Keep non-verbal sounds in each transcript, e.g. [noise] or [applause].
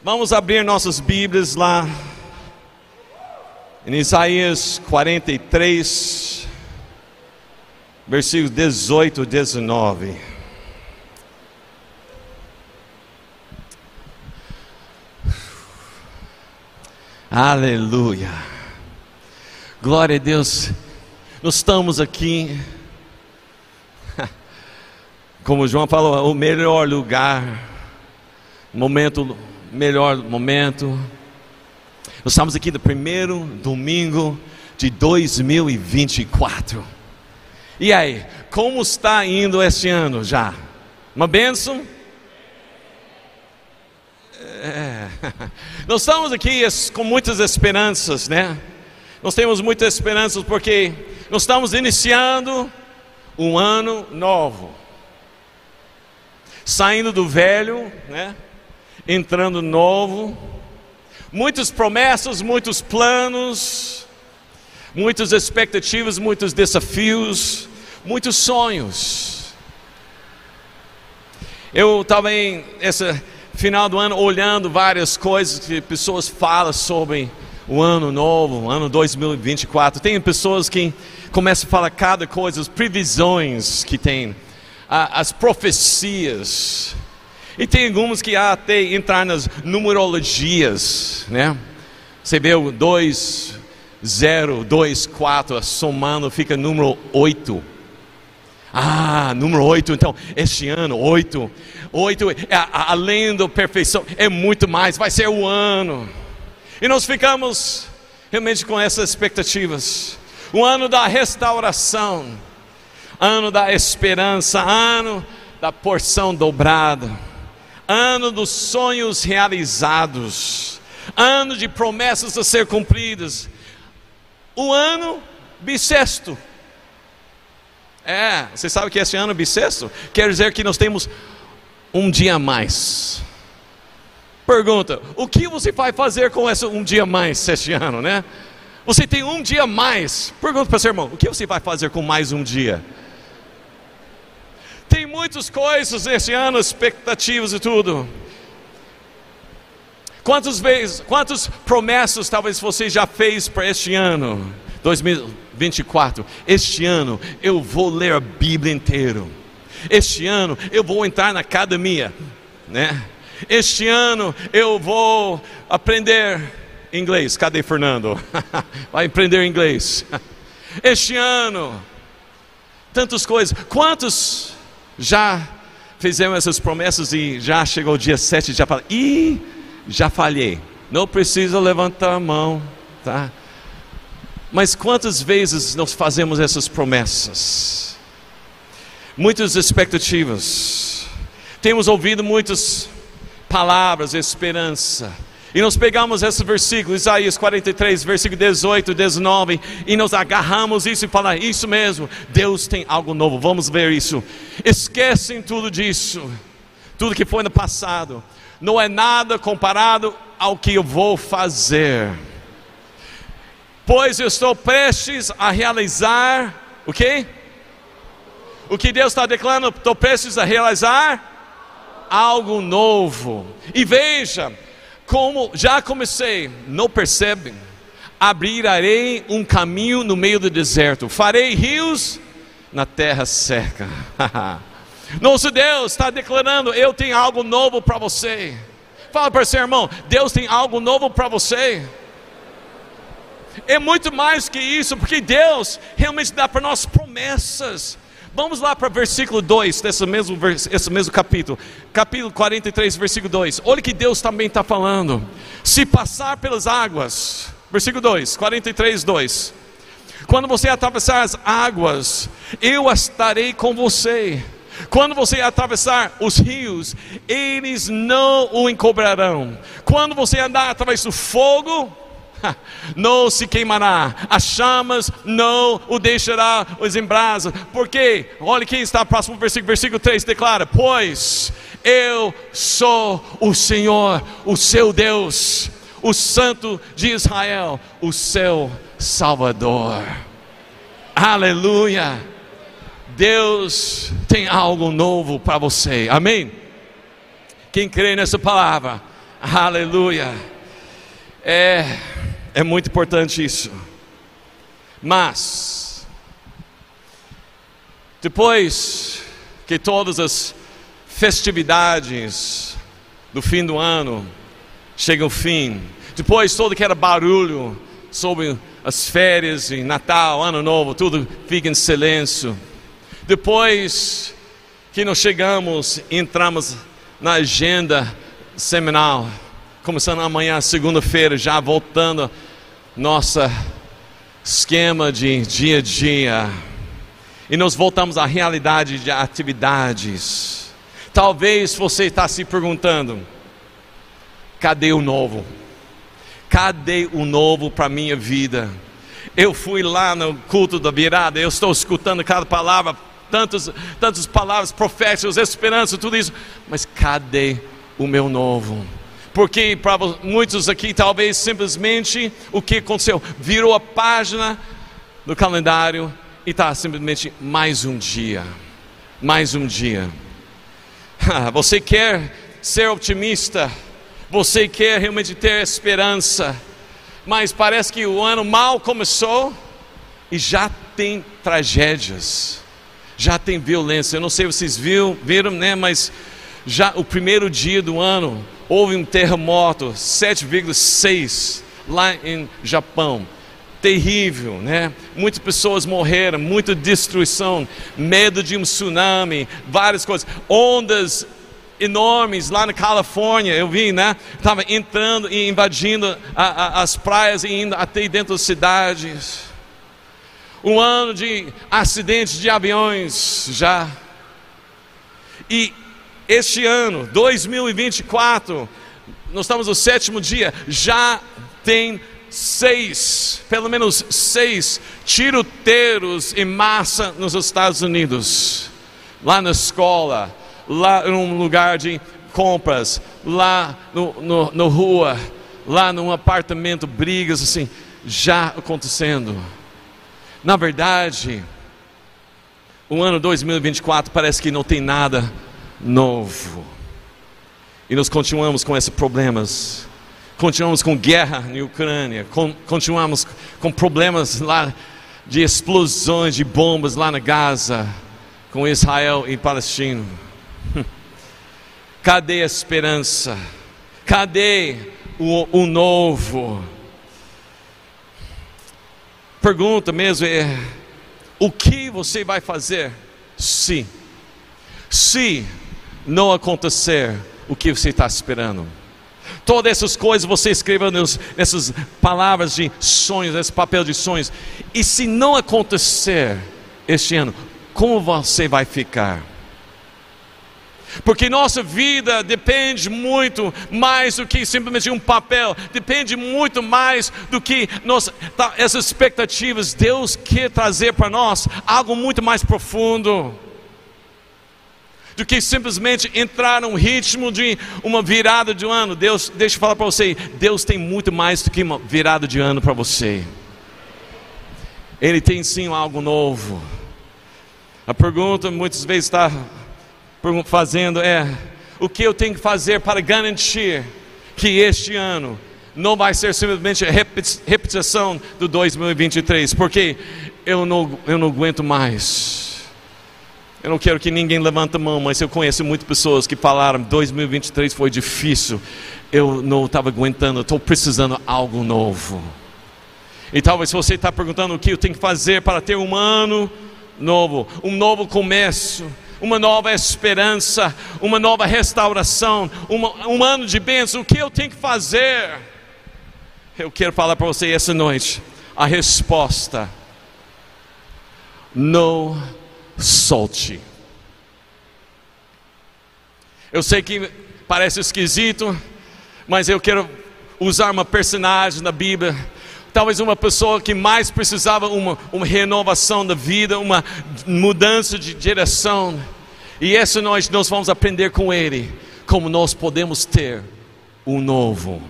Vamos abrir nossas Bíblias lá em Isaías 43, versículos 18 e 19. Aleluia. Glória a Deus. Nós estamos aqui, [laughs] como João falou, o melhor lugar, momento, melhor momento. Nós estamos aqui no primeiro domingo de 2024. E aí, como está indo este ano já? Uma bênção? É. [laughs] Nós estamos aqui com muitas esperanças, né? Nós temos muitas esperanças porque nós estamos iniciando um ano novo, saindo do velho, né? Entrando novo, muitas promessas, muitos planos, muitas expectativas, muitos desafios, muitos sonhos. Eu estava em essa final do ano olhando várias coisas que pessoas falam sobre o ano novo, o ano 2024. Tem pessoas que começam a falar cada coisa, as previsões que tem, as profecias. E tem algumas que até entrar nas numerologias, né? Você vê o 2, 0, 2, 4, somando fica número 8. Ah, número 8, então, este ano, 8. 8, é, além da perfeição, é muito mais, vai ser o ano. E nós ficamos realmente com essas expectativas. O ano da restauração, ano da esperança, ano da porção dobrada, ano dos sonhos realizados, ano de promessas a ser cumpridas, o ano bissexto. É, você sabe que esse ano bissexto quer dizer que nós temos um dia a mais. Pergunta: o que você vai fazer com esse um dia a mais este ano, né? Você tem um dia a mais. Pergunta para seu irmão: o que você vai fazer com mais um dia? Tem muitas coisas esse ano, expectativas e tudo. Quantas vezes, quantas promessas talvez você já fez para este ano, 2024? Este ano eu vou ler a Bíblia inteiro. Este ano eu vou entrar na academia, né? Este ano eu vou aprender inglês. Cadê Fernando? [laughs] Vai aprender inglês. [laughs] Este ano, tantas coisas. Quantos já fizeram essas promessas e já chegou o dia 7 e já fala, ih, já falhei. Não precisa levantar a mão, tá? Mas quantas vezes nós fazemos essas promessas? Muitas expectativas. Temos ouvido muitas palavras, esperança. E nós pegamos esse versículo, Isaías 43, versículo 18, 19, e nós agarramos isso e falamos: Isso mesmo, Deus tem algo novo, vamos ver isso. Esquecem tudo disso, tudo que foi no passado, não é nada comparado ao que eu vou fazer, pois eu estou prestes a realizar o que? O que Deus está declarando, estou prestes a realizar algo novo. E veja, como já comecei, não percebem? Abrirei um caminho no meio do deserto, farei rios na terra seca. [laughs] Nosso Deus está declarando: Eu tenho algo novo para você. Fala para seu irmão: Deus tem algo novo para você. É muito mais que isso, porque Deus realmente dá para nós promessas. Vamos lá para o versículo 2 desse mesmo, esse mesmo capítulo, capítulo 43, versículo 2. Olha que Deus também está falando. Se passar pelas águas, versículo 2, 43, 2. Quando você atravessar as águas, eu estarei com você. Quando você atravessar os rios, eles não o encobrarão. Quando você andar através do fogo, [laughs] não se queimará, as chamas não o deixará os embrasa, porque, olha quem está próximo versículo, versículo 3 declara: Pois eu sou o Senhor, o seu Deus, o Santo de Israel, o seu Salvador. Aleluia! Deus tem algo novo para você, amém? Quem crê nessa palavra, Aleluia. É, é muito importante isso. Mas, depois que todas as festividades do fim do ano chegam ao fim, depois todo aquele barulho sobre as férias e Natal, Ano Novo, tudo fica em silêncio. Depois que nós chegamos, entramos na agenda semanal, começando amanhã, segunda-feira, já voltando nossa esquema de dia a dia. E nós voltamos à realidade de atividades. Talvez você está se perguntando: cadê o novo? Cadê o novo para a minha vida? Eu fui lá no culto da virada, eu estou escutando cada palavra, tantas, tantas palavras proféticas, esperança, tudo isso, mas cadê o meu novo? Porque para muitos aqui, talvez simplesmente o que aconteceu? Virou a página do calendário e está simplesmente mais um dia. Mais um dia. [laughs] Você quer ser otimista? Você quer realmente ter esperança? Mas parece que o ano mal começou e já tem tragédias, já tem violência. Eu não sei se vocês viram, viram, né? Mas já o primeiro dia do ano houve um terremoto 7,6 lá em Japão. Terrível, né? Muitas pessoas morreram, muita destruição, medo de um tsunami, várias coisas, ondas enormes lá na Califórnia, eu vi, né? Estava entrando e invadindo a, a, as praias e indo até dentro das cidades. Um ano de acidentes de aviões já. E este ano, 2024, nós estamos no sétimo dia, já tem seis, pelo menos seis tiroteiros em massa nos Estados Unidos, lá na escola, lá num lugar de compras, lá no, no, no rua, lá num apartamento, brigas assim, já acontecendo. Na verdade, o ano 2024 parece que não tem nada novo. E nós continuamos com esses problemas. Continuamos com guerra na Ucrânia. continuamos com problemas lá de explosões de bombas lá na Gaza, com Israel e Palestina. [laughs] Cadê a esperança? Cadê o, o novo? Pergunta mesmo é: o que você vai fazer se, se não acontecer o que você está esperando. Todas essas coisas você escreveu nessas palavras de sonhos, nesse papel de sonhos. E se não acontecer este ano, como você vai ficar? Porque nossa vida depende muito mais do que simplesmente um papel, depende muito mais do que nossa, tá, essas expectativas. Deus quer trazer para nós algo muito mais profundo do que simplesmente entrar num ritmo de uma virada de um ano. Deus, deixa eu falar para você, Deus tem muito mais do que uma virada de ano para você. Ele tem sim algo novo. A pergunta muitas vezes está fazendo é: o que eu tenho que fazer para garantir que este ano não vai ser simplesmente repetição do 2023? Porque eu não, eu não aguento mais. Eu não quero que ninguém levante a mão, mas eu conheço muitas pessoas que falaram: 2023 foi difícil, eu não estava aguentando, estou precisando de algo novo. E talvez você está perguntando o que eu tenho que fazer para ter um ano novo, um novo começo, uma nova esperança, uma nova restauração, uma, um ano de bênção. O que eu tenho que fazer? Eu quero falar para você essa noite a resposta: não solte. Eu sei que parece esquisito, mas eu quero usar uma personagem na Bíblia, talvez uma pessoa que mais precisava uma, uma renovação da vida, uma mudança de direção. E essa noite nós vamos aprender com ele como nós podemos ter um novo.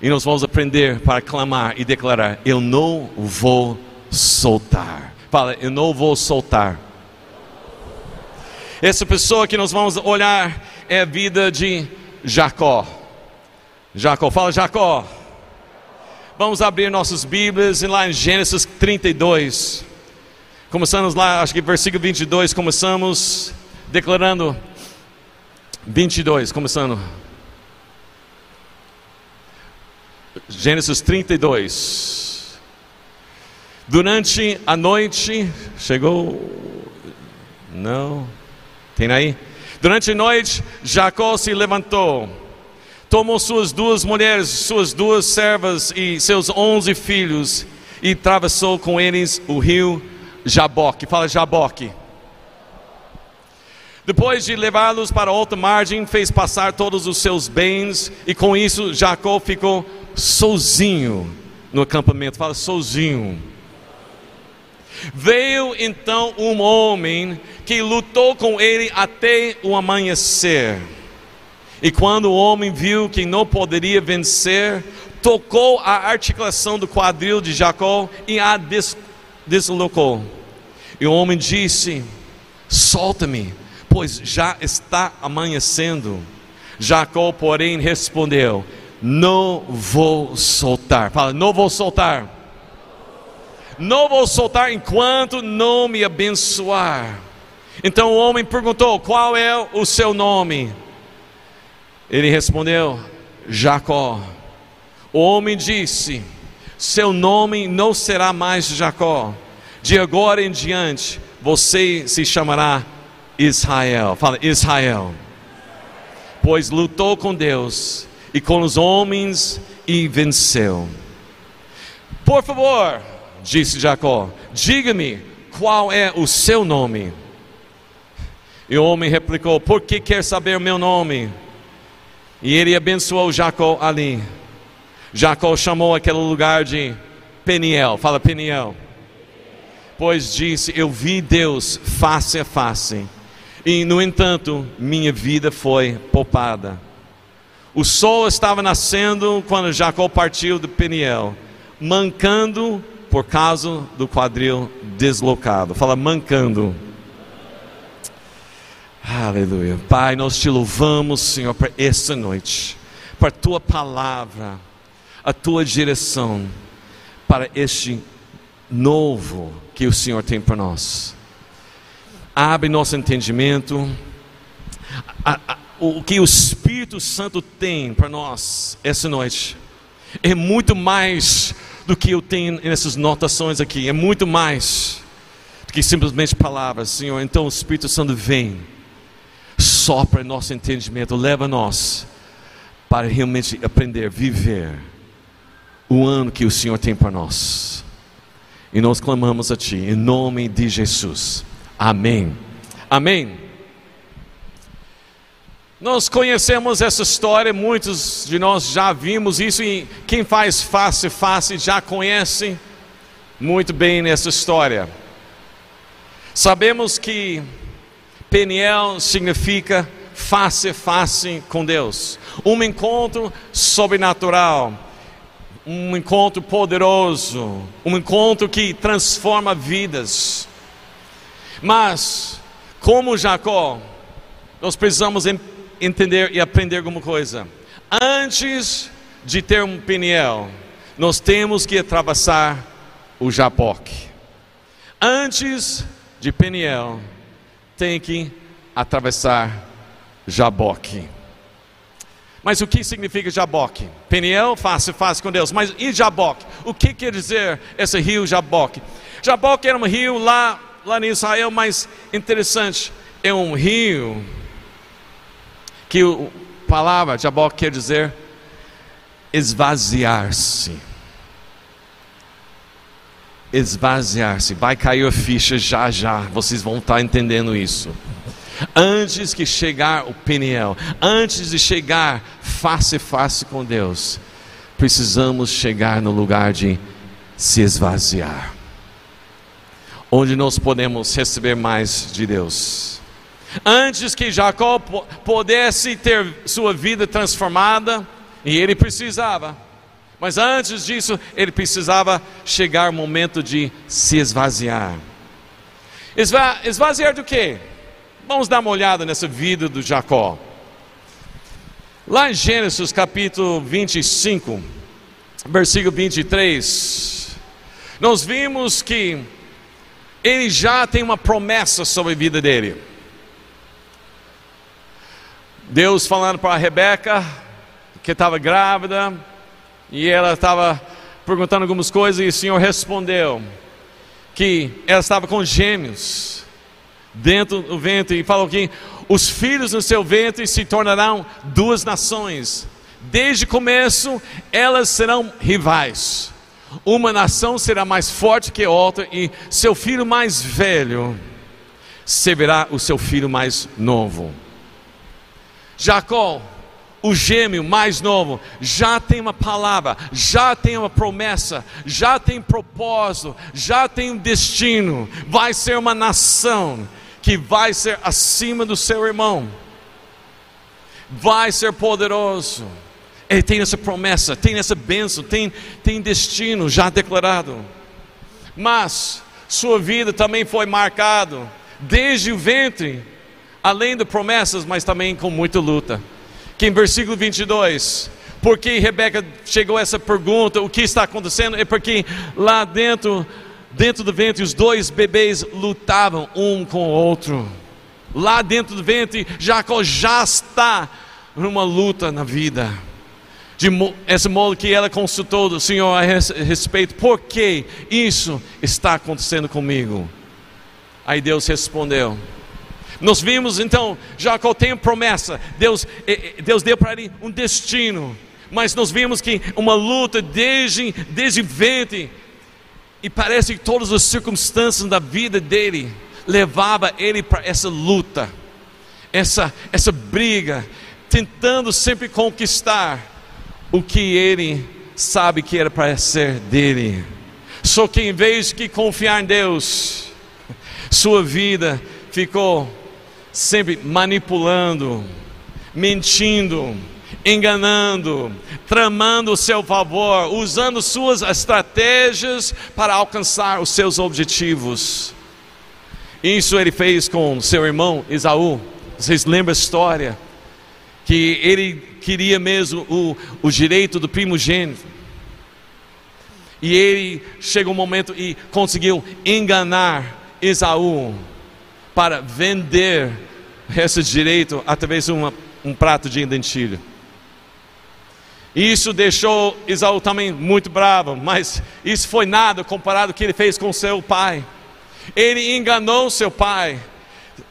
E nós vamos aprender para clamar e declarar: Eu não vou soltar. Fala, eu não vou soltar. Essa pessoa que nós vamos olhar é a vida de Jacó. Jacó, fala Jacó. Vamos abrir nossas Bíblias e lá em Gênesis 32. Começamos lá, acho que versículo 22, começamos declarando 22, começando. Gênesis 32. Durante a noite, chegou. Não. Tem aí? Durante a noite, Jacó se levantou, tomou suas duas mulheres, suas duas servas e seus onze filhos e atravessou com eles o rio Jaboque. Fala Jaboque. Depois de levá-los para outra margem, fez passar todos os seus bens, e com isso Jacó ficou sozinho no acampamento. Fala sozinho. Veio então um homem que lutou com ele até o amanhecer. E quando o homem viu que não poderia vencer, tocou a articulação do quadril de Jacó e a des deslocou. E o homem disse: Solta-me, pois já está amanhecendo. Jacó, porém, respondeu: Não vou soltar. Fala, não vou soltar. Não vou soltar enquanto não me abençoar. Então o homem perguntou: Qual é o seu nome? Ele respondeu: Jacó. O homem disse: Seu nome não será mais Jacó. De agora em diante, você se chamará Israel. Fala, Israel. Pois lutou com Deus e com os homens e venceu. Por favor, disse Jacó, diga-me qual é o seu nome. E o homem replicou: Por que quer saber meu nome? E ele abençoou Jacó ali. Jacó chamou aquele lugar de Peniel. Fala Peniel. Pois disse: Eu vi Deus face a face. E no entanto, minha vida foi poupada. O sol estava nascendo quando Jacó partiu de Peniel, mancando por causa do quadril deslocado. Fala mancando. Aleluia. Pai, nós te louvamos, Senhor, para esta noite, para a tua palavra, a tua direção, para este novo que o Senhor tem para nós. Abre nosso entendimento, a, a, o que o Espírito Santo tem para nós essa noite é muito mais do que eu tenho nessas notações aqui, é muito mais do que simplesmente palavras, Senhor. Então o Espírito Santo vem sopra nosso entendimento, leva nós para realmente aprender, viver o ano que o Senhor tem para nós. E nós clamamos a Ti, em nome de Jesus. Amém. Amém. Nós conhecemos essa história, muitos de nós já vimos isso, e quem faz face a face já conhece muito bem essa história. Sabemos que Peniel significa face a face com Deus. Um encontro sobrenatural, um encontro poderoso, um encontro que transforma vidas. Mas, como Jacó, nós precisamos entender e aprender alguma coisa. Antes de ter um Peniel, nós temos que atravessar o Jaboque. Antes de Peniel, tem que atravessar Jaboque. Mas o que significa Jaboque? Peniel, face face com Deus. Mas e Jaboque? O que quer dizer esse rio Jaboque? Jaboque era um rio lá, lá em Israel, mas interessante, é um rio que a palavra Jaboque quer dizer esvaziar-se esvaziar-se. Vai cair a ficha já já, vocês vão estar entendendo isso. Antes que chegar o Peniel, antes de chegar face a face com Deus, precisamos chegar no lugar de se esvaziar. Onde nós podemos receber mais de Deus. Antes que Jacó pudesse ter sua vida transformada, e ele precisava, mas antes disso, ele precisava chegar o momento de se esvaziar. Esva esvaziar do quê? Vamos dar uma olhada nessa vida do Jacó. Lá em Gênesis capítulo 25, versículo 23, nós vimos que ele já tem uma promessa sobre a vida dele. Deus falando para a Rebeca, que estava grávida, e ela estava perguntando algumas coisas, e o Senhor respondeu que ela estava com gêmeos dentro do ventre, e falou que os filhos no seu ventre se tornarão duas nações. Desde o começo, elas serão rivais. Uma nação será mais forte que a outra, e seu filho mais velho servirá o seu filho mais novo. Jacó, o gêmeo mais novo, já tem uma palavra, já tem uma promessa, já tem propósito, já tem um destino. Vai ser uma nação que vai ser acima do seu irmão, vai ser poderoso. Ele tem essa promessa, tem essa bênção, tem, tem destino já declarado. Mas sua vida também foi marcado desde o ventre além de promessas, mas também com muita luta. Que em versículo 22, porque Rebeca chegou a essa pergunta, o que está acontecendo? É porque lá dentro, dentro do ventre, os dois bebês lutavam um com o outro. Lá dentro do ventre, Jacó já está numa luta na vida. De esse modo que ela consultou do Senhor a respeito, por que isso está acontecendo comigo? Aí Deus respondeu: nós vimos então, Jacó tem promessa, Deus, eh, eh, Deus deu para ele um destino, mas nós vimos que uma luta desde, desde ventre, e parece que todas as circunstâncias da vida dele levava ele para essa luta, essa, essa briga, tentando sempre conquistar o que ele sabe que era para ser dele. Só que em vez de confiar em Deus, sua vida ficou sempre manipulando, mentindo, enganando, tramando o seu favor, usando suas estratégias para alcançar os seus objetivos. Isso ele fez com seu irmão Esaú. Vocês lembram a história? Que ele queria mesmo o, o direito do primogênito. E ele chegou um momento e conseguiu enganar Esaú para vender esse direito através de uma, um prato de dentilho. Isso deixou Isaú também muito bravo, mas isso foi nada comparado ao que ele fez com seu pai. Ele enganou seu pai,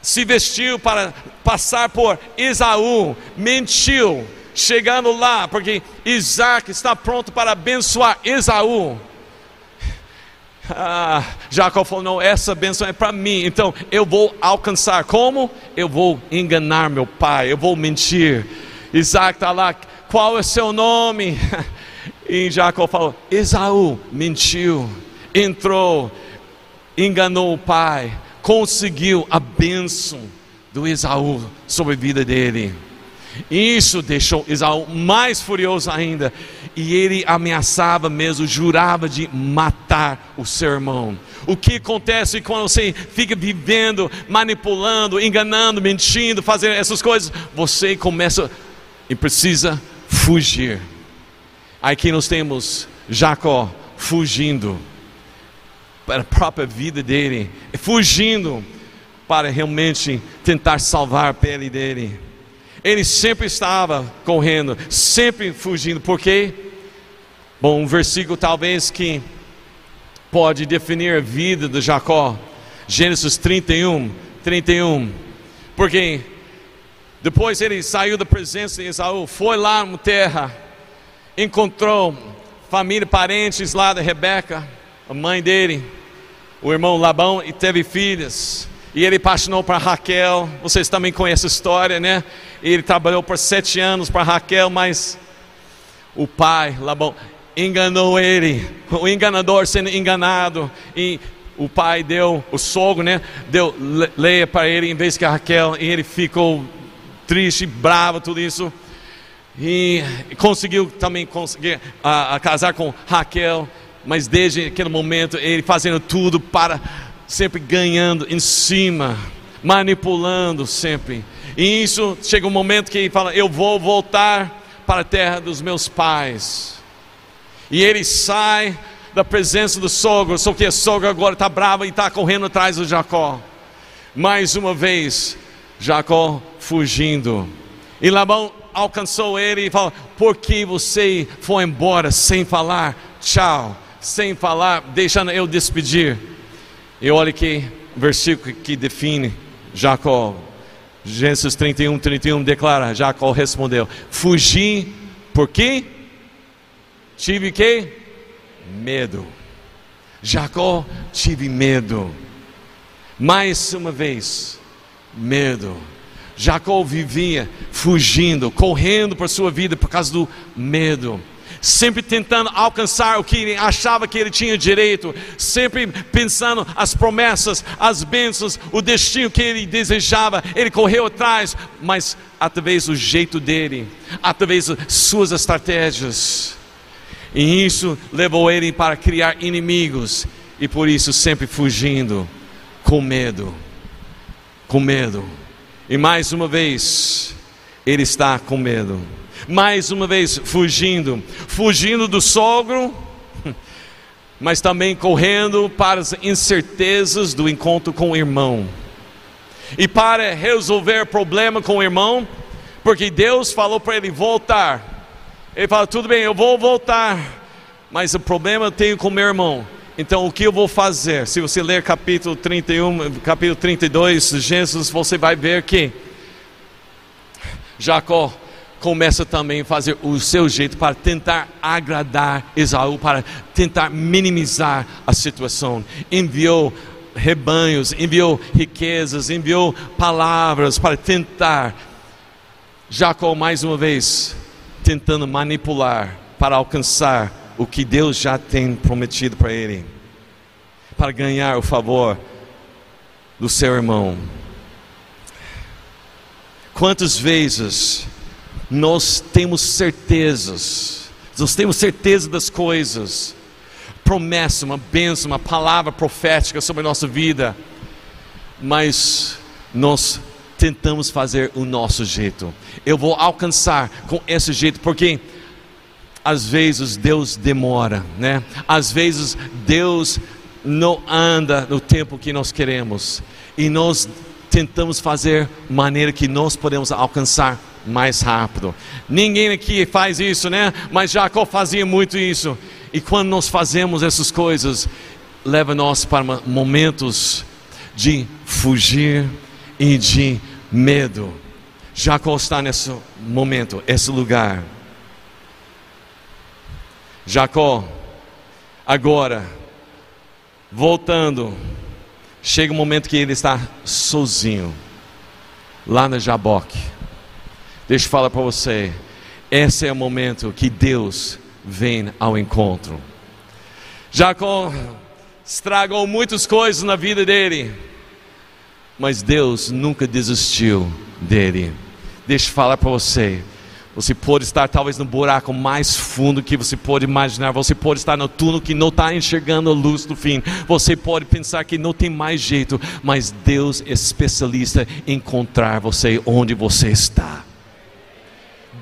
se vestiu para passar por Isaú, mentiu, chegando lá, porque Isaac está pronto para abençoar Esaú. Ah, Jacó falou: não, essa benção é para mim, então eu vou alcançar. Como? Eu vou enganar meu pai, eu vou mentir. Isaac está lá, qual é seu nome? [laughs] E Jacó falou: Esaú mentiu, entrou, enganou o pai, conseguiu a bênção do Esaú sobre a vida dele. Isso deixou Esaú mais furioso ainda. E ele ameaçava mesmo, jurava de matar o seu irmão. O que acontece quando você fica vivendo, manipulando, enganando, mentindo, fazendo essas coisas? Você começa e precisa fugir. Aqui nós temos Jacó fugindo para a própria vida dele, fugindo para realmente tentar salvar a pele dele. Ele sempre estava correndo, sempre fugindo. Por quê? Bom, um versículo talvez que pode definir a vida de Jacó. Gênesis 31, 31. Porque depois ele saiu da presença de Esaú, foi lá na terra, encontrou família, parentes lá da Rebeca, a mãe dele, o irmão Labão, e teve filhas. E ele apaixonou para Raquel. Vocês também conhecem a história, né? Ele trabalhou por sete anos para Raquel, mas o pai, Labão, enganou ele. O enganador sendo enganado. E o pai deu, o sogro, né? Deu leia para ele em vez que Raquel. E ele ficou triste, bravo, tudo isso. E conseguiu também conseguir a, a casar com Raquel. Mas desde aquele momento, ele fazendo tudo para sempre ganhando em cima, manipulando sempre. E isso chega um momento que ele fala: Eu vou voltar para a terra dos meus pais. E ele sai da presença do sogro, só que a sogra agora está brava e está correndo atrás do Jacó. Mais uma vez, Jacó fugindo. E Labão alcançou ele e falou: Por que você foi embora sem falar tchau, sem falar, deixando eu despedir? E olha que versículo que define Jacó. Gênesis 31, 31 declara: Jacó respondeu: Fugi, por quê? Tive que? Medo. Jacó, tive medo. Mais uma vez, medo. Jacó vivia fugindo, correndo por sua vida por causa do medo. Sempre tentando alcançar o que ele achava que ele tinha direito, sempre pensando as promessas, as bênçãos, o destino que ele desejava. Ele correu atrás, mas através do jeito dele, através das suas estratégias. E isso levou ele para criar inimigos, e por isso sempre fugindo, com medo. Com medo. E mais uma vez, ele está com medo. Mais uma vez, fugindo. Fugindo do sogro, [laughs] mas também correndo para as incertezas do encontro com o irmão. E para resolver problema com o irmão, porque Deus falou para ele voltar. Ele fala: tudo bem, eu vou voltar, mas o problema eu tenho com meu irmão. Então, o que eu vou fazer? Se você ler capítulo 31, capítulo 32 de Gênesis, você vai ver que Jacó começa também a fazer o seu jeito para tentar agradar Esaú, para tentar minimizar a situação. Enviou rebanhos, enviou riquezas, enviou palavras para tentar. Jacó, mais uma vez, tentando manipular para alcançar o que Deus já tem prometido para ele, para ganhar o favor do seu irmão. Quantas vezes nós temos certezas, nós temos certeza das coisas, promessa, uma bênção, uma palavra profética sobre a nossa vida, mas nós tentamos fazer o nosso jeito. Eu vou alcançar com esse jeito, porque às vezes Deus demora, né? Às vezes Deus não anda no tempo que nós queremos e nós tentamos fazer maneira que nós podemos alcançar mais rápido. Ninguém aqui faz isso, né? Mas Jacó fazia muito isso. E quando nós fazemos essas coisas, leva nós para momentos de fugir e de medo. Jacó está nesse momento, esse lugar. Jacó, agora, voltando, chega um momento que ele está sozinho, lá na Jaboque. Deixa eu falar para você, esse é o momento que Deus vem ao encontro. Jacó estragou muitas coisas na vida dele, mas Deus nunca desistiu dele. Deixa eu falar para você, você pode estar talvez no buraco mais fundo que você pode imaginar. Você pode estar no túnel que não está enxergando a luz do fim. Você pode pensar que não tem mais jeito. Mas Deus é especialista em encontrar você onde você está.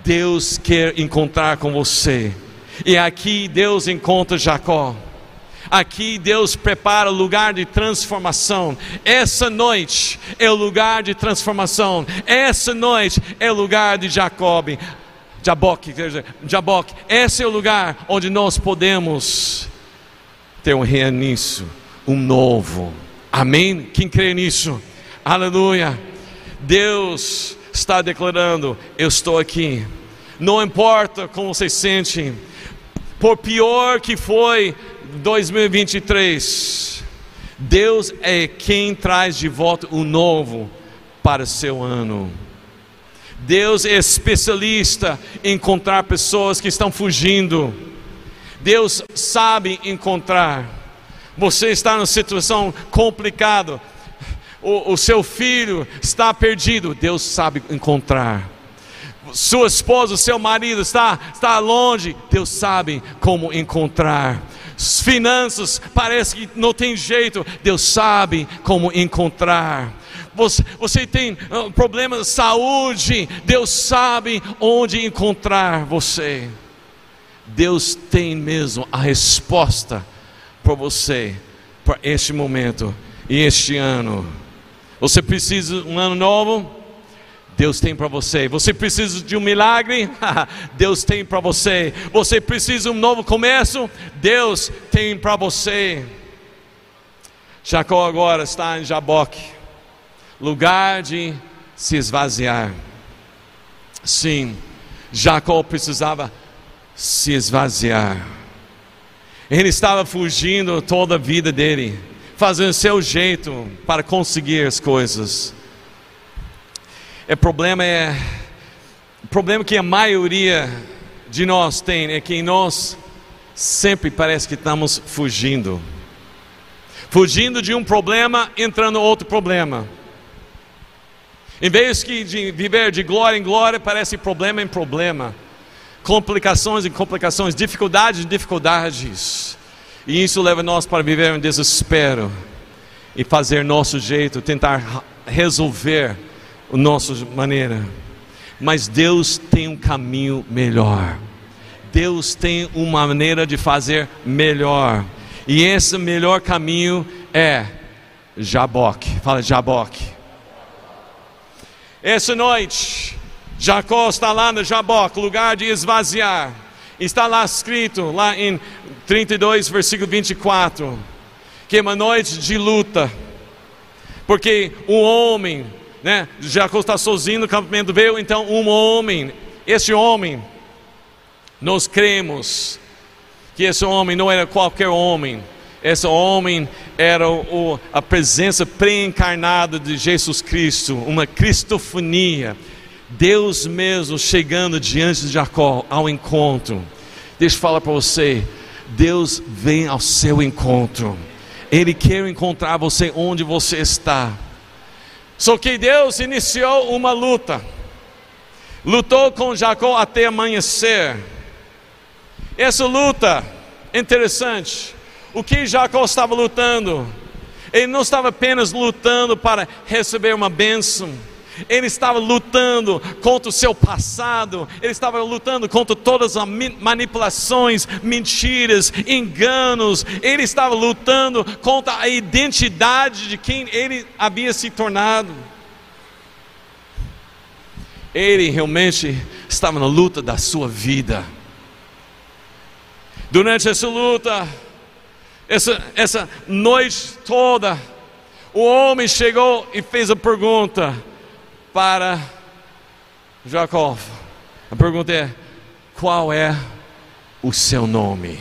Deus quer encontrar com você. E aqui Deus encontra Jacó. Aqui Deus prepara o lugar de transformação. Essa noite é o lugar de transformação. Essa noite é o lugar de Jacob. Jaboque, quer dizer, Jaboque. Esse é o lugar onde nós podemos ter um reinício, um novo. Amém? Quem crê nisso? Aleluia. Deus está declarando: Eu estou aqui. Não importa como você sente, por pior que foi 2023, Deus é quem traz de volta o novo para seu ano. Deus é especialista em encontrar pessoas que estão fugindo. Deus sabe encontrar. Você está numa situação complicada. O, o seu filho está perdido. Deus sabe encontrar. Sua esposa, seu marido está, está longe. Deus sabe como encontrar finanças parece que não tem jeito, Deus sabe como encontrar. você, você tem uh, problemas de saúde, Deus sabe onde encontrar você. Deus tem mesmo a resposta para você, para este momento e este ano. Você precisa de um ano novo? Deus tem para você. Você precisa de um milagre? [laughs] Deus tem para você. Você precisa de um novo começo? Deus tem para você. Jacó agora está em Jaboque, lugar de se esvaziar. Sim, Jacó precisava se esvaziar. Ele estava fugindo toda a vida dele, fazendo seu jeito para conseguir as coisas. O problema é o problema que a maioria de nós tem é que nós sempre parece que estamos fugindo. Fugindo de um problema, entrando outro problema. Em vez de viver de glória em glória, parece problema em problema complicações em complicações, dificuldades em dificuldades. E isso leva nós para viver um desespero e fazer nosso jeito, tentar resolver a nossa maneira. Mas Deus tem um caminho melhor. Deus tem uma maneira de fazer melhor. E esse melhor caminho é Jaboque. Fala Jaboque. Essa noite, Jacó está lá no Jaboque, lugar de esvaziar. Está lá escrito, lá em 32, versículo 24, que é uma noite de luta. Porque um homem, né? Jacó está sozinho no campamento, veio então um homem. Esse homem, nós cremos que esse homem não era qualquer homem. Esse homem era o, a presença pré-encarnada de Jesus Cristo, uma cristofonia Deus mesmo chegando diante de Jacó ao encontro. Deixa eu falar para você: Deus vem ao seu encontro. Ele quer encontrar você onde você está. Só que Deus iniciou uma luta. Lutou com Jacó até amanhecer. Essa luta, interessante. O que Jacó estava lutando? Ele não estava apenas lutando para receber uma bênção ele estava lutando contra o seu passado, ele estava lutando contra todas as manipulações, mentiras, enganos, ele estava lutando contra a identidade de quem ele havia se tornado. Ele realmente estava na luta da sua vida. Durante essa luta, essa, essa noite toda, o homem chegou e fez a pergunta: para Jacó. A pergunta é: qual é o seu nome?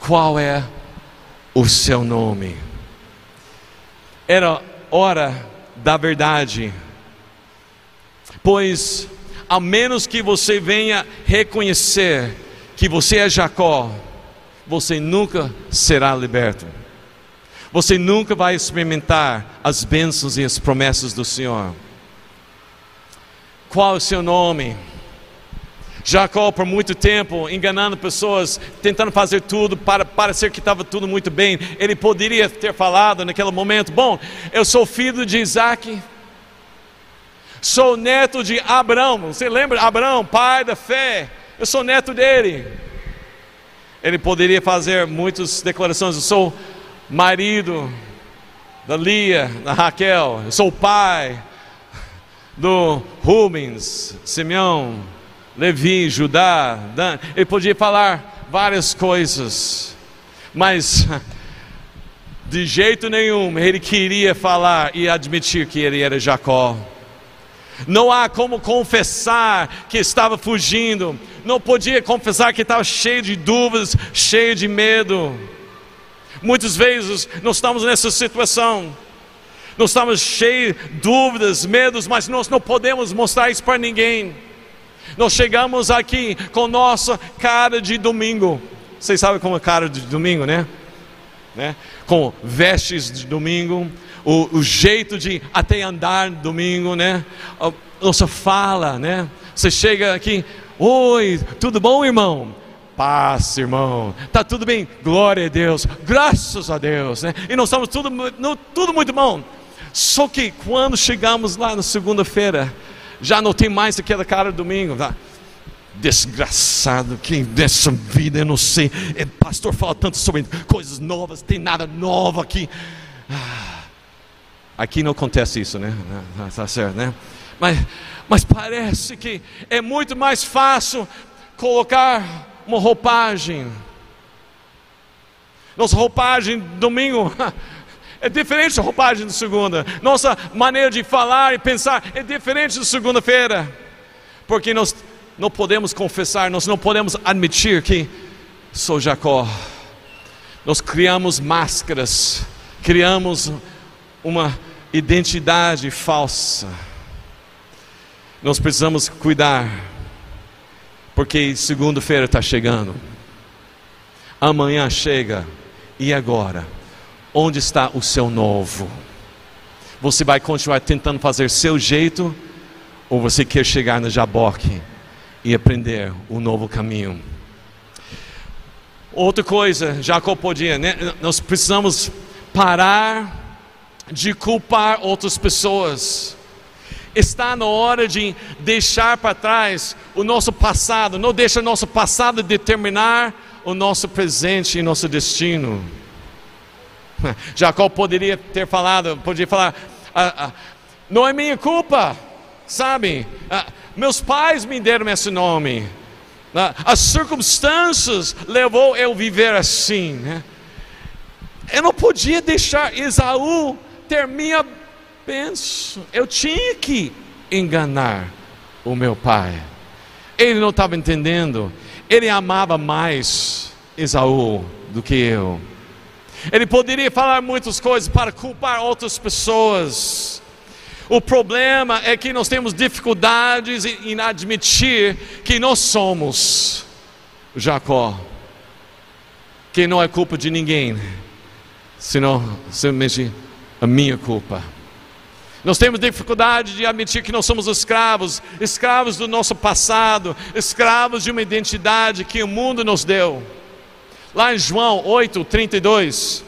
Qual é o seu nome? Era hora da verdade, pois, a menos que você venha reconhecer que você é Jacó, você nunca será liberto você nunca vai experimentar as bênçãos e as promessas do Senhor. Qual é o seu nome? Jacó, por muito tempo, enganando pessoas, tentando fazer tudo para parecer que estava tudo muito bem. Ele poderia ter falado naquele momento: Bom, eu sou filho de Isaac, sou neto de Abraão. Você lembra? Abraão, pai da fé. Eu sou neto dele. Ele poderia fazer muitas declarações: Eu sou marido da Lia, da Raquel, eu sou o pai do Rubens, Simeão, Levi, Judá, Dan. Ele podia falar várias coisas, mas de jeito nenhum ele queria falar e admitir que ele era Jacó. Não há como confessar que estava fugindo, não podia confessar que estava cheio de dúvidas, cheio de medo. Muitas vezes nós estamos nessa situação. Nós estamos cheios de dúvidas, medos, mas nós não podemos mostrar isso para ninguém. Nós chegamos aqui com nossa cara de domingo. Vocês sabem como é cara de domingo, né? né? Com vestes de domingo, o, o jeito de até andar domingo, né? A nossa fala, né? Você chega aqui, oi, tudo bom, irmão? Paz, irmão. Tá tudo bem? Glória a Deus. Graças a Deus, né? E nós estamos tudo, tudo muito bom. Só que quando chegamos lá na segunda-feira, já não tem mais aquela cara do domingo. Tá? Desgraçado, que dessa vida eu não sei. O pastor fala tanto sobre coisas novas, tem nada novo aqui. Ah, aqui não acontece isso, né? Tá certo, né? Mas, mas parece que é muito mais fácil colocar uma roupagem. Nossa roupagem domingo [laughs] é diferente da roupagem de segunda. Nossa maneira de falar e pensar é diferente de segunda-feira. Porque nós não podemos confessar, nós não podemos admitir que sou Jacó. Nós criamos máscaras, criamos uma identidade falsa. Nós precisamos cuidar, porque segunda-feira está chegando, amanhã chega, e agora? Onde está o seu novo? Você vai continuar tentando fazer seu jeito, ou você quer chegar no Jaboque e aprender um novo caminho? Outra coisa, Jacó podia, né? nós precisamos parar de culpar outras pessoas. Está na hora de deixar para trás o nosso passado, não deixa o nosso passado determinar o nosso presente e nosso destino. [laughs] Jacó poderia ter falado, poderia falar, ah, ah, não é minha culpa, sabe? Ah, meus pais me deram esse nome. Ah, as circunstâncias levou eu viver assim. Né? Eu não podia deixar Esaú ter minha Penso, eu tinha que enganar o meu pai. Ele não estava entendendo. Ele amava mais Esaú do que eu. Ele poderia falar muitas coisas para culpar outras pessoas. O problema é que nós temos dificuldades em admitir que nós somos Jacó. Que não é culpa de ninguém, senão simplesmente a minha culpa. Nós temos dificuldade de admitir que nós somos escravos, escravos do nosso passado, escravos de uma identidade que o mundo nos deu. Lá em João 8, 32,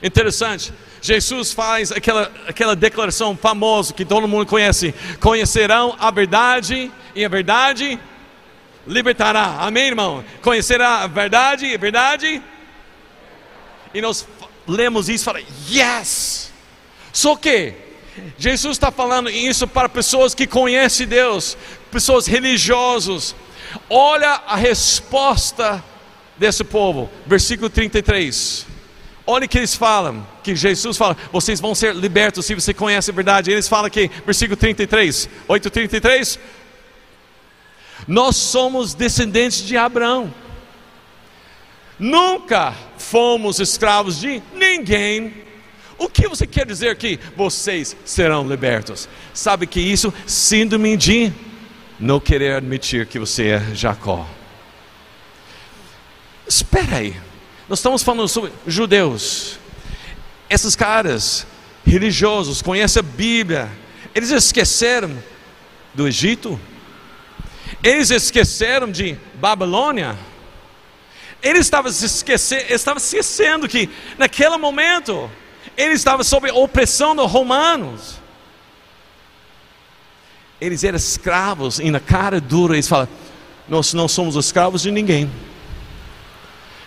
interessante, Jesus faz aquela, aquela declaração famosa que todo mundo conhece: conhecerão a verdade e a verdade libertará. Amém, irmão? Conhecerá a verdade e a verdade. E nós lemos isso e falamos: yes! Só que Jesus está falando isso para pessoas que conhecem Deus, pessoas religiosas. Olha a resposta desse povo, versículo 33. Olha o que eles falam, que Jesus fala, vocês vão ser libertos se você conhece a verdade. Eles falam aqui, versículo 33, 8:33. Nós somos descendentes de Abraão. Nunca fomos escravos de ninguém o que você quer dizer que vocês serão libertos? Sabe que isso, síndrome de não querer admitir que você é Jacó. Espera aí, nós estamos falando sobre judeus. Esses caras religiosos conhecem a Bíblia, eles esqueceram do Egito, eles esqueceram de Babilônia. Eles estavam se esquecendo, estavam esquecendo que naquele momento ele estava sob a opressão dos romanos. Eles eram escravos e na cara dura eles falam: Nós não somos escravos de ninguém.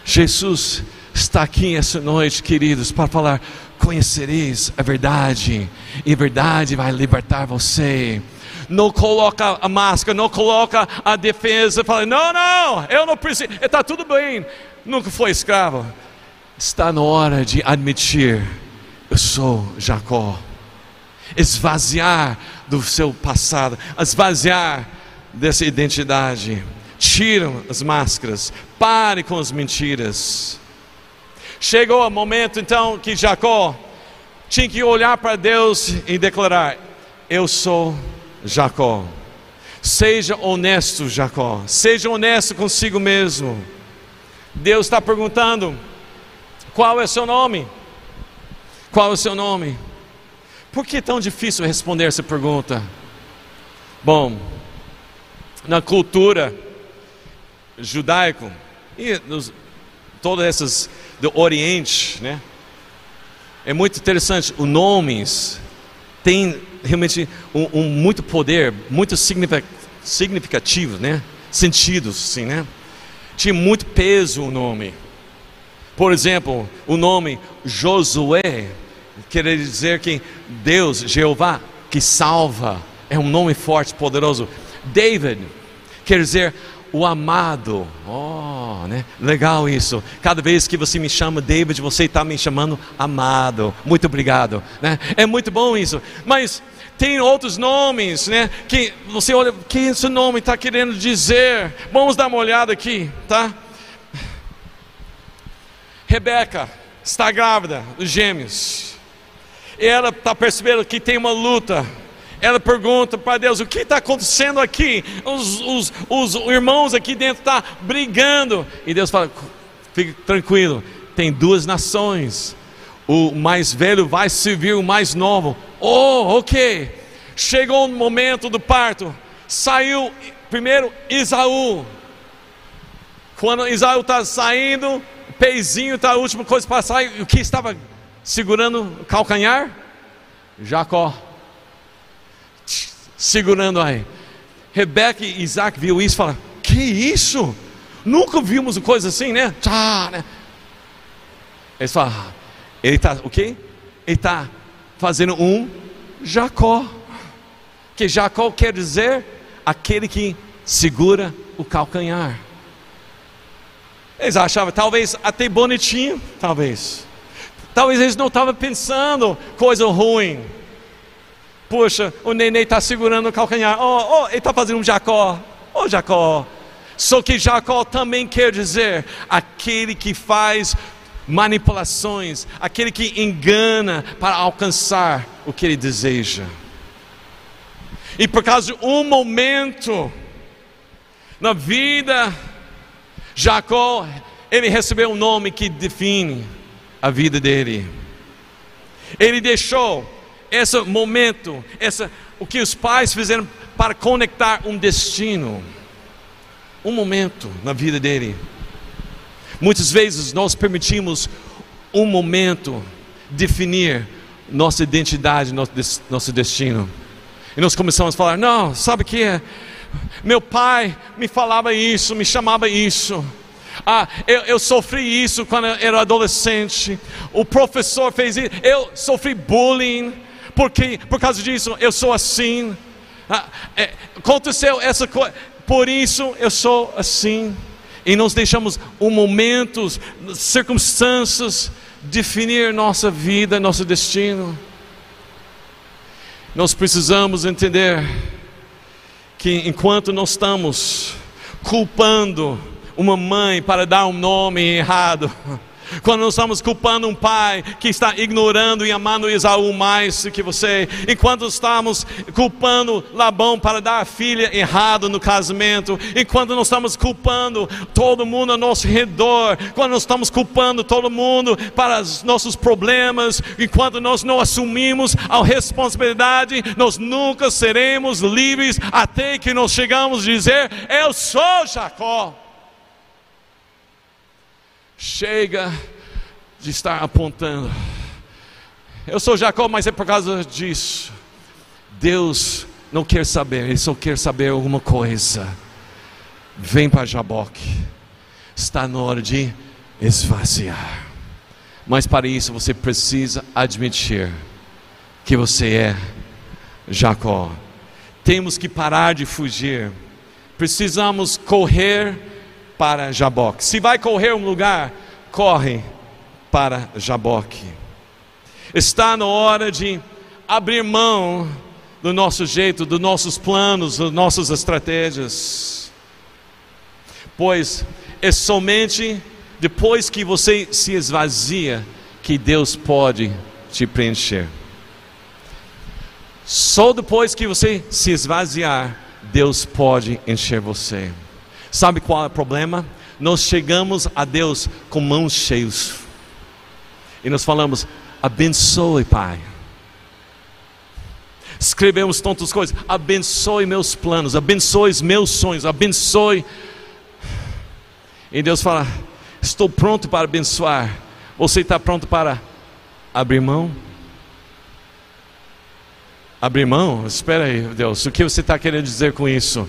Jesus está aqui essa noite, queridos, para falar: Conhecereis a verdade, e a verdade vai libertar você não coloca a máscara, não coloca a defesa, fala: não, não, eu não preciso, está tudo bem, nunca foi escravo. Está na hora de admitir eu sou Jacó. Esvaziar do seu passado, esvaziar dessa identidade. Tiram as máscaras, pare com as mentiras. Chegou o momento então que Jacó tinha que olhar para Deus e declarar: Eu sou Jacó. Seja honesto, Jacó. Seja honesto consigo mesmo. Deus está perguntando: Qual é o seu nome? Qual é o seu nome? Por que é tão difícil responder essa pergunta? Bom, na cultura judaico e nos, todas essas do Oriente, né? É muito interessante, os nomes têm realmente um, um muito poder, muito significativo, né? Sentidos, sim, né? Tinha muito peso o nome. Por exemplo, o nome Josué quer dizer que Deus, Jeová, que salva, é um nome forte, poderoso. David quer dizer o amado. Oh, né? Legal isso. Cada vez que você me chama David, você está me chamando amado. Muito obrigado. Né? É muito bom isso. Mas tem outros nomes, né? Que você olha, que esse nome está querendo dizer? Vamos dar uma olhada aqui, tá? Rebeca está grávida dos gêmeos. E ela está percebendo que tem uma luta ela pergunta para Deus: o que está acontecendo aqui? Os, os, os irmãos aqui dentro estão tá brigando. E Deus fala: fique tranquilo, tem duas nações. O mais velho vai servir o mais novo. Oh, ok. Chegou o momento do parto. Saiu primeiro Isaú. Quando Isaú está saindo, o pezinho está a última coisa para sair. O que estava segurando o calcanhar? Jacó segurando aí. Rebeca e Isaac viu isso e falaram: Que isso? Nunca vimos coisa assim, né? Tchá, né? Eles falam: ah, Ele está o quê? Ele está fazendo um Jacó. Que Jacó quer dizer aquele que segura o calcanhar. Eles achavam talvez até bonitinho, talvez. Talvez eles não estavam pensando coisa ruim. Puxa, o neném está segurando o calcanhar. Oh, oh, ele está fazendo um Jacó. Oh, Jacó. Só que Jacó também quer dizer aquele que faz manipulações, aquele que engana para alcançar o que ele deseja. E por causa de um momento na vida, Jacó, ele recebeu um nome que define a vida dele. Ele deixou esse momento, essa, o que os pais fizeram para conectar um destino, um momento na vida dele. Muitas vezes nós permitimos um momento definir nossa identidade, nosso, destino. E nós começamos a falar: não, sabe o que é? Meu pai me falava isso, me chamava isso. Ah, eu, eu, sofri isso quando eu era adolescente. O professor fez isso. Eu sofri bullying porque por causa disso eu sou assim. Ah, é, aconteceu essa coisa, por isso eu sou assim. E nós deixamos o momento, circunstâncias definir nossa vida, nosso destino. Nós precisamos entender que enquanto nós estamos culpando uma mãe para dar um nome errado, [laughs] quando nós estamos culpando um pai que está ignorando e amando Esaú mais do que você, enquanto estamos culpando Labão para dar a filha errado no casamento, enquanto nós estamos culpando todo mundo ao nosso redor, quando nós estamos culpando todo mundo para os nossos problemas, enquanto nós não assumimos a responsabilidade, nós nunca seremos livres até que nós chegamos a dizer: Eu sou Jacó. Chega de estar apontando. Eu sou Jacó, mas é por causa disso. Deus não quer saber, Ele só quer saber alguma coisa. Vem para Jaboque. Está na hora de esvaziar. Mas para isso você precisa admitir que você é Jacó. Temos que parar de fugir. Precisamos correr para Jaboque. Se vai correr um lugar, corre para Jaboque. Está na hora de abrir mão do nosso jeito, dos nossos planos, das nossas estratégias. Pois é somente depois que você se esvazia que Deus pode te preencher. Só depois que você se esvaziar, Deus pode encher você. Sabe qual é o problema? Nós chegamos a Deus com mãos cheias. E nós falamos: abençoe, Pai. Escrevemos tantas coisas: abençoe meus planos, abençoe meus sonhos, abençoe. E Deus fala: estou pronto para abençoar. Você está pronto para abrir mão? Abrir mão? Espera aí, Deus, o que você está querendo dizer com isso?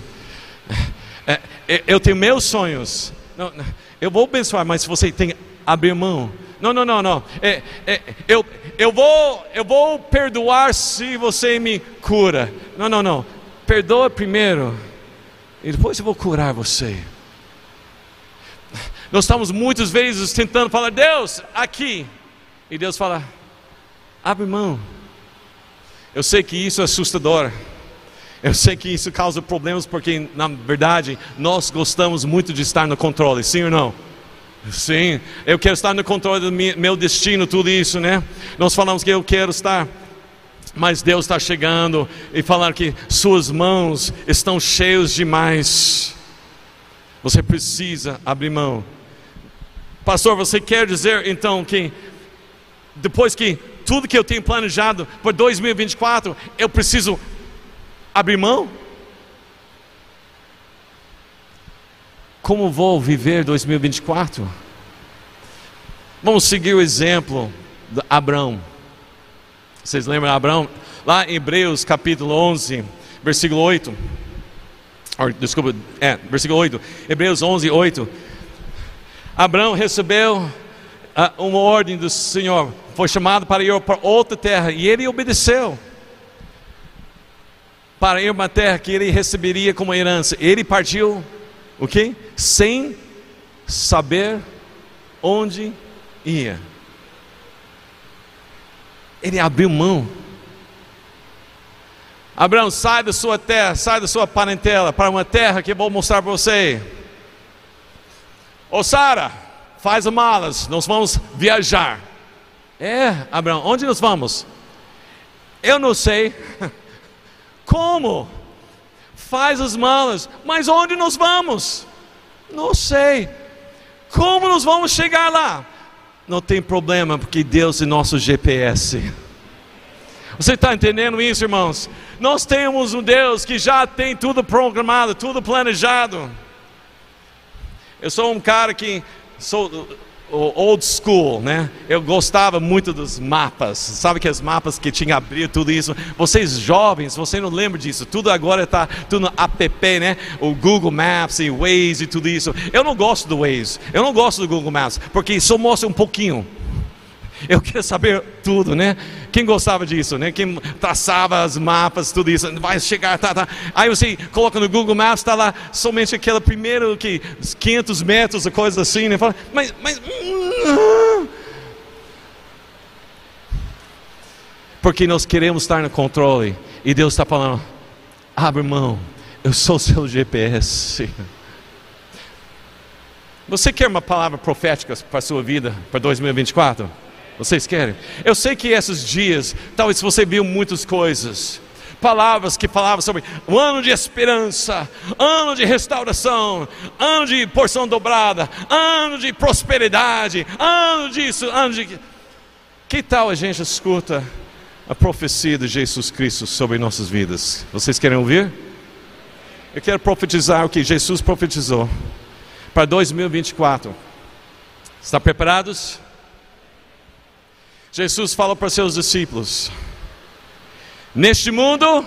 É, eu tenho meus sonhos. Não, eu vou abençoar, mas você tem abrir mão. Não, não, não, não. É, é, eu, eu, vou, eu vou perdoar se você me cura. Não, não, não. Perdoa primeiro e depois eu vou curar você. Nós estamos muitas vezes tentando falar, Deus, aqui. E Deus fala, abre mão. Eu sei que isso é assustador. Eu sei que isso causa problemas porque, na verdade, nós gostamos muito de estar no controle, sim ou não? Sim, eu quero estar no controle do meu destino, tudo isso, né? Nós falamos que eu quero estar, mas Deus está chegando e falando que suas mãos estão cheias demais. Você precisa abrir mão. Pastor, você quer dizer então que depois que tudo que eu tenho planejado para 2024, eu preciso abrir mão? Como vou viver 2024? Vamos seguir o exemplo de Abraão. Vocês lembram de Abraão? Lá em Hebreus capítulo 11, versículo 8. Or, desculpa, é, versículo 8. Hebreus 11, 8. Abraão recebeu uh, uma ordem do Senhor, foi chamado para ir para outra terra e ele obedeceu para ir uma terra que ele receberia como herança. Ele partiu, o quê? Sem saber onde ia. Ele abriu mão. Abraão, sai da sua terra, sai da sua parentela para uma terra que eu vou mostrar para você. Ô Sara, faz malas, nós vamos viajar. É, Abraão, onde nós vamos? Eu não sei. [laughs] Como? Faz as malas, mas onde nós vamos? Não sei. Como nós vamos chegar lá? Não tem problema, porque Deus é nosso GPS. Você está entendendo isso, irmãos? Nós temos um Deus que já tem tudo programado, tudo planejado. Eu sou um cara que sou old school, né? Eu gostava muito dos mapas, sabe que os mapas que tinha abrir tudo isso. Vocês jovens, você não lembra disso? Tudo agora está tudo no app, né? O Google Maps e Waze e tudo isso. Eu não gosto do Waze, eu não gosto do Google Maps, porque só mostra um pouquinho. Eu queria saber tudo, né? Quem gostava disso, né? Quem traçava os mapas, tudo isso, vai chegar, tá, tá. Aí você coloca no Google Maps, está lá somente aquele primeiro que 500 metros, coisa assim, né? Fala, mas, mas, hum, porque nós queremos estar no controle e Deus está falando, abre mão, eu sou seu GPS. Você quer uma palavra profética para a sua vida para 2024? Vocês querem? Eu sei que esses dias, talvez você viu muitas coisas, palavras que falavam sobre o ano de esperança, ano de restauração, ano de porção dobrada, ano de prosperidade, ano disso, ano de. Que tal a gente escuta a profecia de Jesus Cristo sobre nossas vidas? Vocês querem ouvir? Eu quero profetizar o que Jesus profetizou para 2024. Está preparados? Jesus fala para seus discípulos: Neste mundo,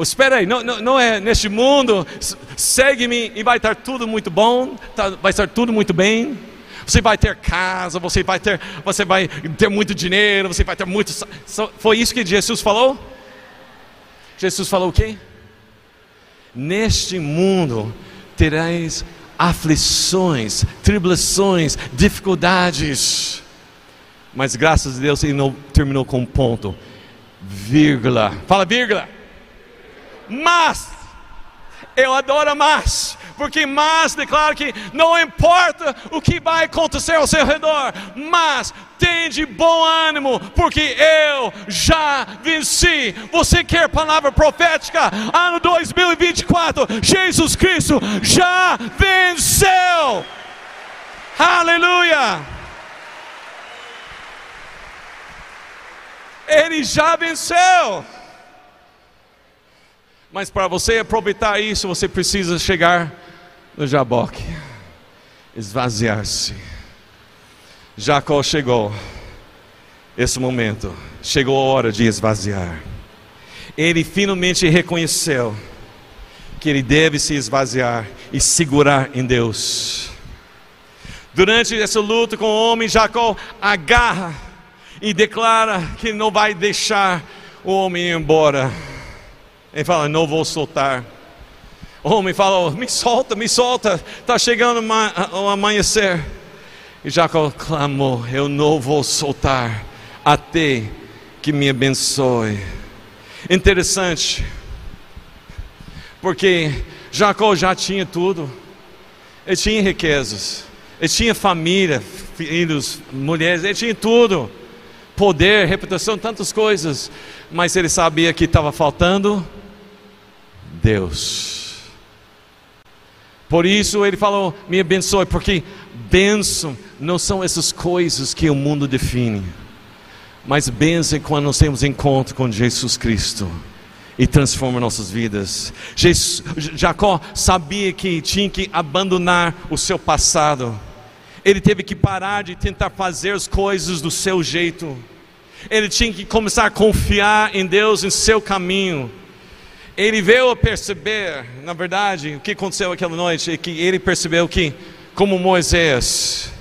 espera aí, não, não, não, é neste mundo, segue-me e vai estar tudo muito bom, tá, vai estar tudo muito bem. Você vai ter casa, você vai ter, você vai ter muito dinheiro, você vai ter muito. Foi isso que Jesus falou? Jesus falou o quê? Neste mundo tereis aflições, tribulações, dificuldades. Mas graças a Deus ele não terminou com um ponto, vírgula. Fala vírgula. Mas eu adoro mais, porque mais declara que não importa o que vai acontecer ao seu redor, mas tem de bom ânimo, porque eu já venci. Você quer palavra profética? Ano 2024, Jesus Cristo já venceu. Aleluia! Ele já venceu. Mas para você aproveitar isso, você precisa chegar no Jaboque, esvaziar-se Jacó chegou. Esse momento, chegou a hora de esvaziar. Ele finalmente reconheceu que ele deve se esvaziar e segurar em Deus. Durante essa luta com o homem, Jacó agarra e declara que não vai deixar o homem ir embora. Ele fala: Não vou soltar. Homem fala: Me solta, me solta, está chegando o amanhecer. E Jacó clamou: Eu não vou soltar até que me abençoe. Interessante, porque Jacó já tinha tudo, ele tinha riquezas, ele tinha família, filhos, mulheres, ele tinha tudo, poder, reputação, tantas coisas, mas ele sabia que estava faltando Deus. Por isso ele falou: Me abençoe, porque bênção não são essas coisas que o mundo define, mas bênção é quando nós temos encontro com Jesus Cristo e transforma nossas vidas. Jacó sabia que tinha que abandonar o seu passado. Ele teve que parar de tentar fazer as coisas do seu jeito. Ele tinha que começar a confiar em Deus, em seu caminho. Ele veio perceber, na verdade, o que aconteceu aquela noite, é que ele percebeu que, como Moisés,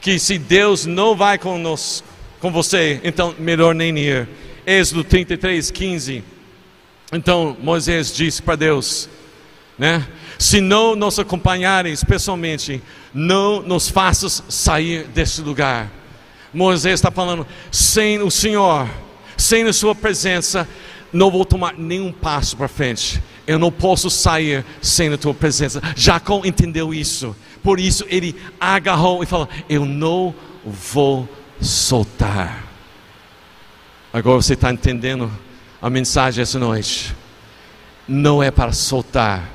que se Deus não vai conosco, com você, então melhor nem ir. Êxodo 33, 15. Então Moisés disse para Deus, né? Se não nos acompanhares pessoalmente, não nos faças sair desse lugar. Moisés está falando, sem o Senhor, sem a Sua presença, não vou tomar nenhum passo para frente. Eu não posso sair sem a tua presença. Jacó entendeu isso. Por isso ele agarrou e falou: Eu não vou soltar. Agora você está entendendo a mensagem essa noite? Não é para soltar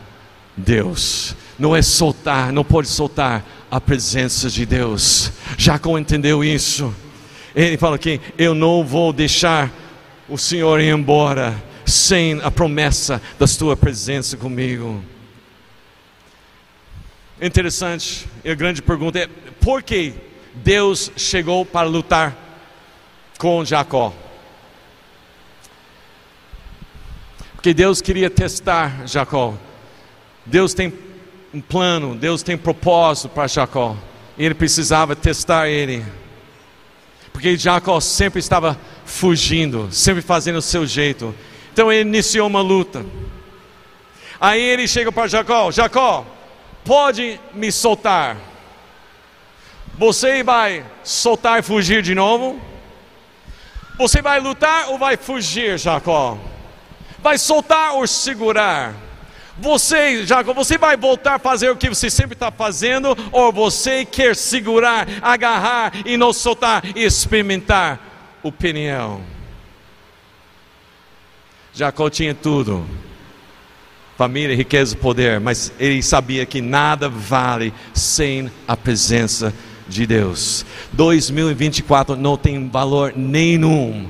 Deus, não é soltar, não pode soltar a presença de Deus. Jacó entendeu isso. Ele fala que eu não vou deixar o Senhor ir embora sem a promessa da tua presença comigo. Interessante, e a grande pergunta é: por que Deus chegou para lutar com Jacó? Porque Deus queria testar Jacó. Deus tem um plano, Deus tem propósito para Jacó. Ele precisava testar ele. Porque Jacó sempre estava fugindo, sempre fazendo o seu jeito. Então ele iniciou uma luta. Aí ele chega para Jacó: Jacó, pode me soltar. Você vai soltar e fugir de novo? Você vai lutar ou vai fugir, Jacó? Vai soltar ou segurar? Você, Jacó, você vai voltar a fazer o que você sempre está fazendo, ou você quer segurar, agarrar e não soltar e experimentar o peniel? Jacó tinha tudo família, riqueza, poder, mas ele sabia que nada vale sem a presença de Deus. 2024 não tem valor nenhum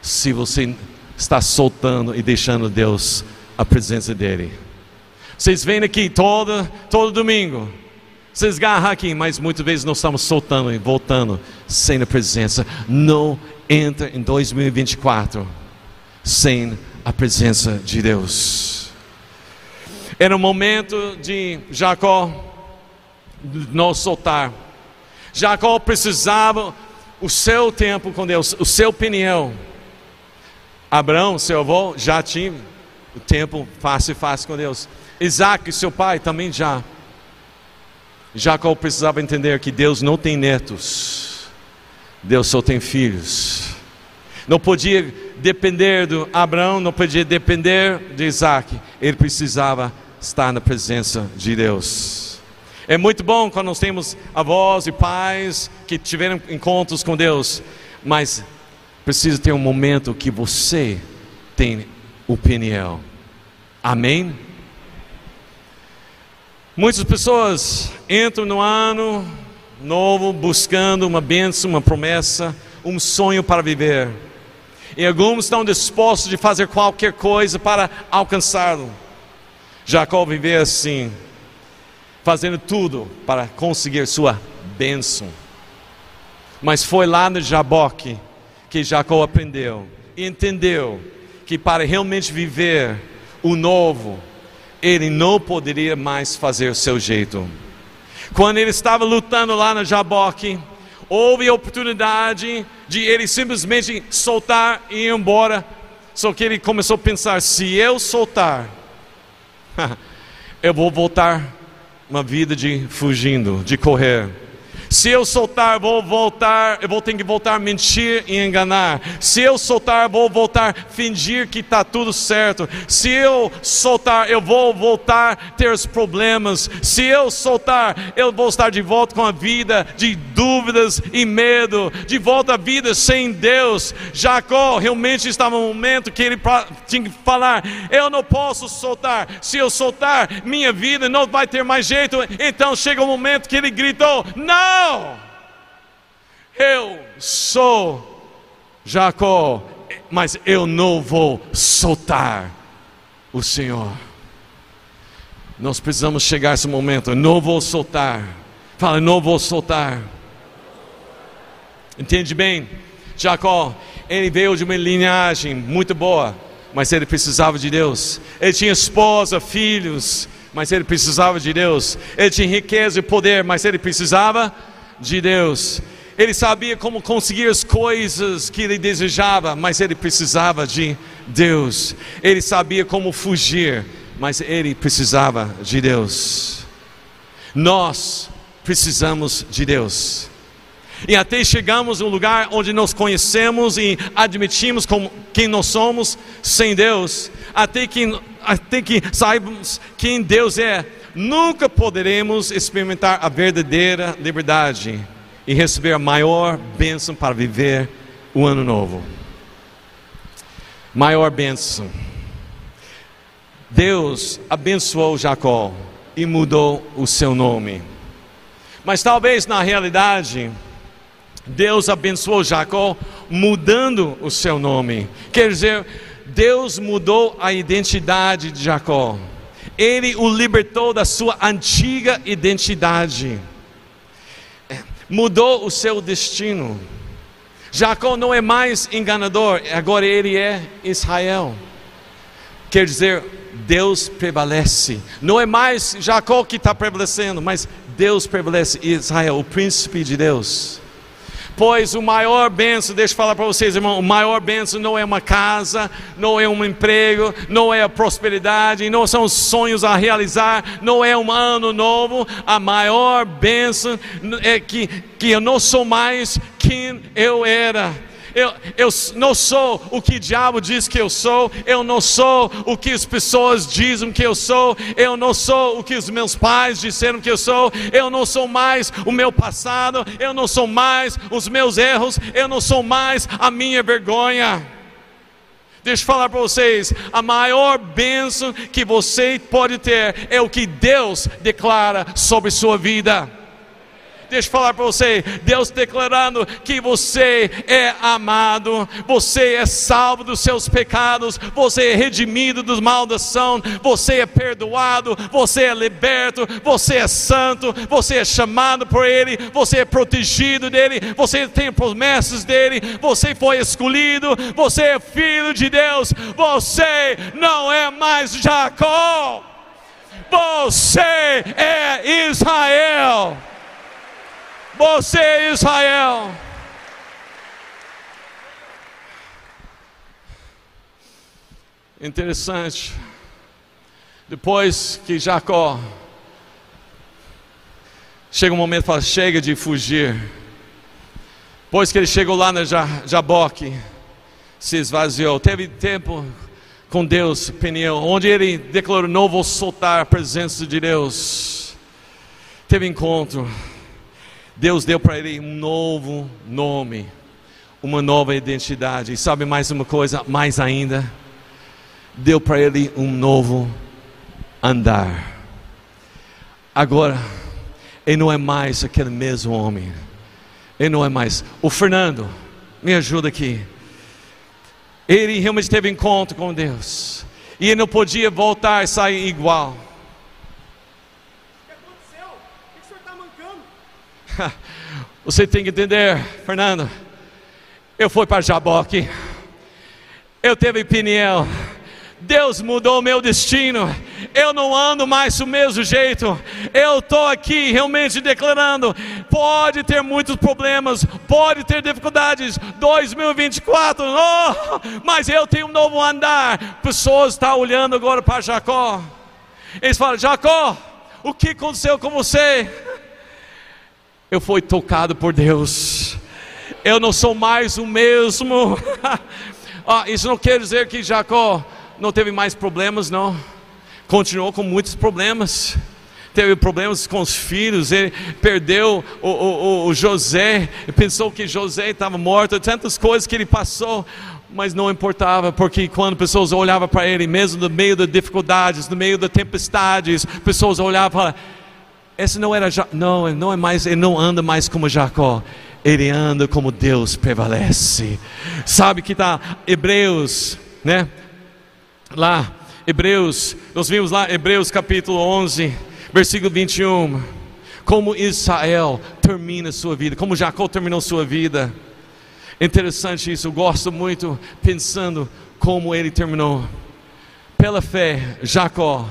se você está soltando e deixando Deus a presença dele. Vocês vêm aqui todo, todo domingo. Vocês agarram aqui, mas muitas vezes nós estamos soltando e voltando sem a presença. Não entra em 2024 sem a presença de Deus. Era o momento de Jacó não soltar. Jacó precisava o seu tempo com Deus, o seu opinião. Abraão, seu avô, já tinha o tempo fácil e fácil com Deus. Isaac, seu pai, também já. Jacó precisava entender que Deus não tem netos, Deus só tem filhos. Não podia depender do Abraão, não podia depender de Isaac, ele precisava estar na presença de Deus. É muito bom quando nós temos avós e pais que tiveram encontros com Deus, mas precisa ter um momento que você tem opinião. Amém? Muitas pessoas entram no ano novo buscando uma bênção, uma promessa, um sonho para viver. E alguns estão dispostos de fazer qualquer coisa para alcançá-lo. Jacó viveu assim, fazendo tudo para conseguir sua bênção. Mas foi lá no Jaboque que Jacó aprendeu e entendeu que para realmente viver o novo, ele não poderia mais fazer o seu jeito. Quando ele estava lutando lá no Jaboque, houve a oportunidade de ele simplesmente soltar e ir embora. Só que ele começou a pensar: se eu soltar, [laughs] eu vou voltar uma vida de fugindo, de correr. Se eu soltar, vou voltar, eu vou ter que voltar a mentir e enganar. Se eu soltar, vou voltar a fingir que está tudo certo. Se eu soltar, eu vou voltar a ter os problemas. Se eu soltar, eu vou estar de volta com a vida de dúvidas e medo, de volta à vida sem Deus. Jacó realmente estava no momento que ele tinha que falar: Eu não posso soltar. Se eu soltar, minha vida não vai ter mais jeito. Então chega o um momento que ele gritou: Não! Eu sou Jacó, mas eu não vou soltar o Senhor. Nós precisamos chegar a esse momento. Eu não vou soltar. Fala, não vou soltar. Entende bem? Jacó, ele veio de uma linhagem muito boa, mas ele precisava de Deus. Ele tinha esposa, filhos, mas ele precisava de Deus. Ele tinha riqueza e poder, mas ele precisava de Deus. Ele sabia como conseguir as coisas que ele desejava, mas ele precisava de Deus. Ele sabia como fugir, mas ele precisava de Deus. Nós precisamos de Deus. E até chegamos a um lugar onde nós conhecemos e admitimos como quem nós somos sem Deus, até que, até que saibamos quem Deus é, nunca poderemos experimentar a verdadeira liberdade e receber a maior bênção para viver o ano novo. Maior bênção. Deus abençoou Jacó e mudou o seu nome. Mas talvez na realidade, Deus abençoou Jacó mudando o seu nome. Quer dizer, Deus mudou a identidade de Jacó ele o libertou da sua antiga identidade, é, mudou o seu destino. Jacó não é mais enganador, agora ele é Israel. Quer dizer, Deus prevalece. Não é mais Jacó que está prevalecendo, mas Deus prevalece. Israel, o príncipe de Deus. Pois o maior benção, deixa eu falar para vocês, irmão, o maior benção não é uma casa, não é um emprego, não é a prosperidade, não são sonhos a realizar, não é um ano novo. A maior benção é que, que eu não sou mais quem eu era eu, eu não sou o que o diabo diz que eu sou, eu não sou o que as pessoas dizem que eu sou, eu não sou o que os meus pais disseram que eu sou, eu não sou mais o meu passado, eu não sou mais os meus erros, eu não sou mais a minha vergonha. Deixa eu falar para vocês: a maior bênção que você pode ter é o que Deus declara sobre sua vida. Deixa eu falar para você, Deus declarando que você é amado, você é salvo dos seus pecados, você é redimido dos maldição, você é perdoado, você é liberto, você é santo, você é chamado por Ele, você é protegido dele, você tem promessas dele, você foi escolhido, você é filho de Deus, você não é mais Jacó, você é Israel. Você, Israel. Interessante. Depois que Jacó chega um momento fala: chega de fugir. Depois que ele chegou lá na Jaboque, se esvaziou. Teve tempo com Deus, Peniel, onde ele declarou: não vou soltar a presença de Deus. Teve encontro. Deus deu para ele um novo nome, uma nova identidade. E sabe mais uma coisa, mais ainda? Deu para ele um novo andar. Agora, ele não é mais aquele mesmo homem. Ele não é mais. O Fernando, me ajuda aqui. Ele realmente teve encontro com Deus. E ele não podia voltar e sair igual. [laughs] Você tem que entender, Fernando. Eu fui para Jaboque. Eu teve opinião. Deus mudou o meu destino. Eu não ando mais do mesmo jeito. Eu estou aqui realmente declarando: pode ter muitos problemas, pode ter dificuldades. 2024, oh, mas eu tenho um novo andar. Pessoas estão olhando agora para Jacó. Eles falam: Jacó, o que aconteceu com você? Eu fui tocado por Deus. Eu não sou mais o mesmo. [laughs] ah, isso não quer dizer que Jacó não teve mais problemas, não. Continuou com muitos problemas. Teve problemas com os filhos, ele perdeu o, o, o José, pensou que José estava morto, tantas coisas que ele passou, mas não importava, porque quando pessoas olhavam para ele, mesmo no meio das dificuldades, no meio das tempestades, pessoas olhavam esse não era, não, não é mais, ele não anda mais como Jacó, ele anda como Deus prevalece. Sabe que está Hebreus, né? lá, Hebreus, nós vimos lá, Hebreus capítulo 11, versículo 21, como Israel termina sua vida, como Jacó terminou sua vida. Interessante isso, eu gosto muito pensando como ele terminou. Pela fé, Jacó,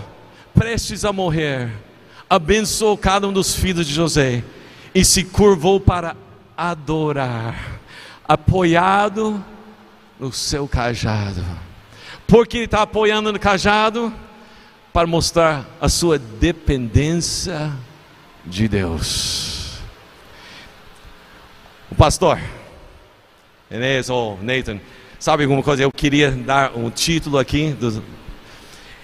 prestes a morrer, abençoou cada um dos filhos de José e se curvou para adorar, apoiado no seu cajado porque ele está apoiando no cajado para mostrar a sua dependência de Deus. O pastor, Inês ou Nathan, sabe alguma coisa? Eu queria dar um título aqui, do,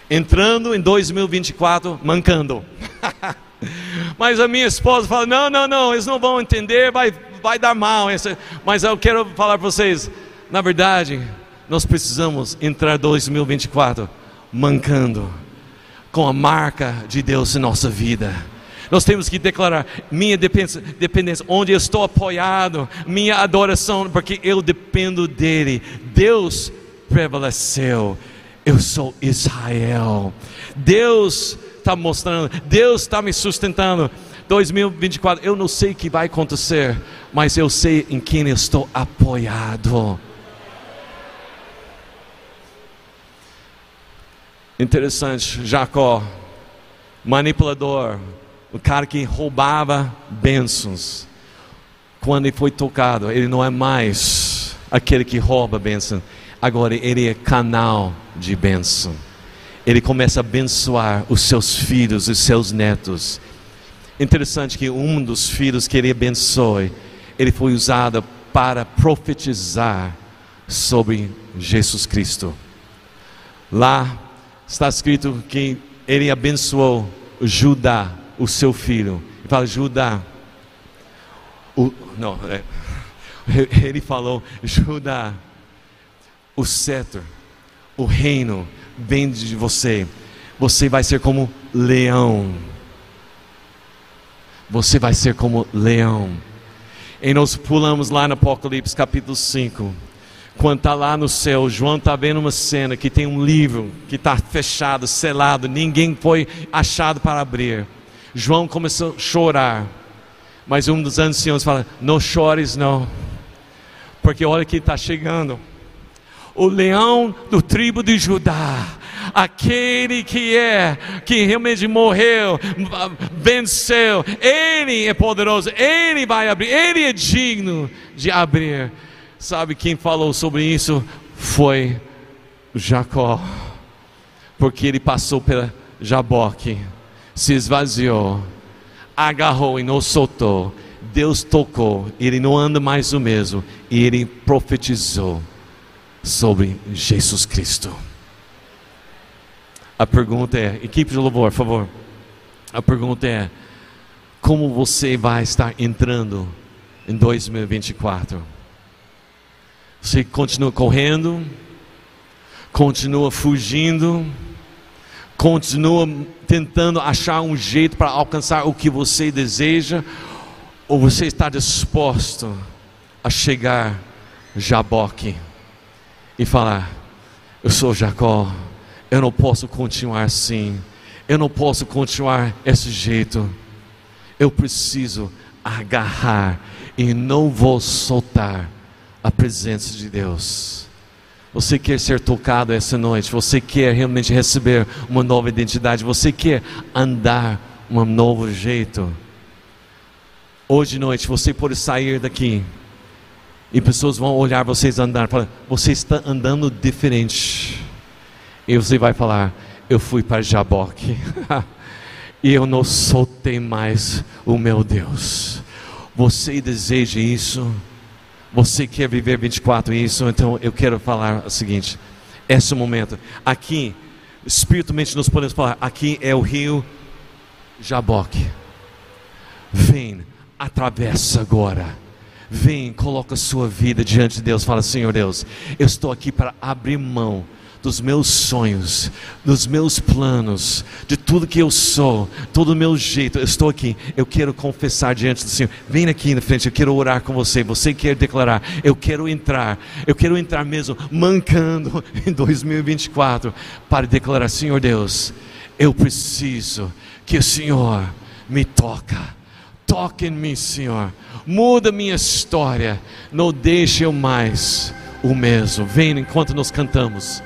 entrando em 2024, mancando. [laughs] Mas a minha esposa fala: não, não, não, eles não vão entender, vai, vai dar mal. Mas eu quero falar para vocês, na verdade, nós precisamos entrar 2024 mancando com a marca de Deus em nossa vida. Nós temos que declarar minha dependência, onde eu estou apoiado, minha adoração, porque eu dependo dele. Deus prevaleceu. Eu sou Israel. Deus está mostrando, Deus está me sustentando. 2024, eu não sei o que vai acontecer, mas eu sei em quem eu estou apoiado. Interessante, Jacó, manipulador, o cara que roubava bênçãos. Quando ele foi tocado, ele não é mais aquele que rouba bênção. Agora ele é canal de bênção. Ele começa a abençoar os seus filhos e seus netos. Interessante que um dos filhos que ele abençoe, ele foi usado para profetizar sobre Jesus Cristo. Lá está escrito que ele abençoou Judá, o seu filho. Ele fala, Judá. O, não, é, [laughs] ele falou, Judá, o cetro, o reino vem de você. Você vai ser como leão. Você vai ser como leão. E nós pulamos lá no Apocalipse capítulo 5 quando está lá no céu, João está vendo uma cena que tem um livro que está fechado, selado, ninguém foi achado para abrir. João começou a chorar, mas um dos anciãos fala: Não chores, não, porque olha que está chegando o leão do tribo de Judá, aquele que é, que realmente morreu, venceu, ele é poderoso, ele vai abrir, ele é digno de abrir. Sabe quem falou sobre isso? Foi Jacó, porque ele passou pela Jaboque, se esvaziou, agarrou e não soltou. Deus tocou, ele não anda mais o mesmo, e ele profetizou sobre Jesus Cristo. A pergunta é: equipe de louvor, por favor. A pergunta é: como você vai estar entrando em 2024? Você continua correndo, continua fugindo, continua tentando achar um jeito para alcançar o que você deseja, ou você está disposto a chegar Jaboque e falar: Eu sou Jacó, eu não posso continuar assim, eu não posso continuar desse jeito, eu preciso agarrar e não vou soltar a presença de Deus. Você quer ser tocado essa noite? Você quer realmente receber uma nova identidade? Você quer andar um novo jeito? Hoje de noite você pode sair daqui e pessoas vão olhar vocês andar, falar, você está andando diferente. E você vai falar, eu fui para Jaboque [laughs] e eu não soltei mais o meu Deus. Você deseja isso? Você quer viver 24 isso? Então eu quero falar o seguinte: esse momento, aqui, espiritualmente nós podemos falar, aqui é o rio Jaboque. Vem, atravessa agora Vem, coloca a sua vida diante de Deus. Fala, Senhor Deus, eu estou aqui para abrir mão dos meus sonhos, dos meus planos, de tudo que eu sou, todo o meu jeito. Eu estou aqui. Eu quero confessar diante do Senhor. Vem aqui na frente. Eu quero orar com você. Você quer declarar? Eu quero entrar. Eu quero entrar mesmo mancando [laughs] em 2024 para declarar, Senhor Deus, eu preciso que o Senhor me toca. Toque em mim, Senhor muda minha história, não deixe eu mais o mesmo. Vem enquanto nós cantamos.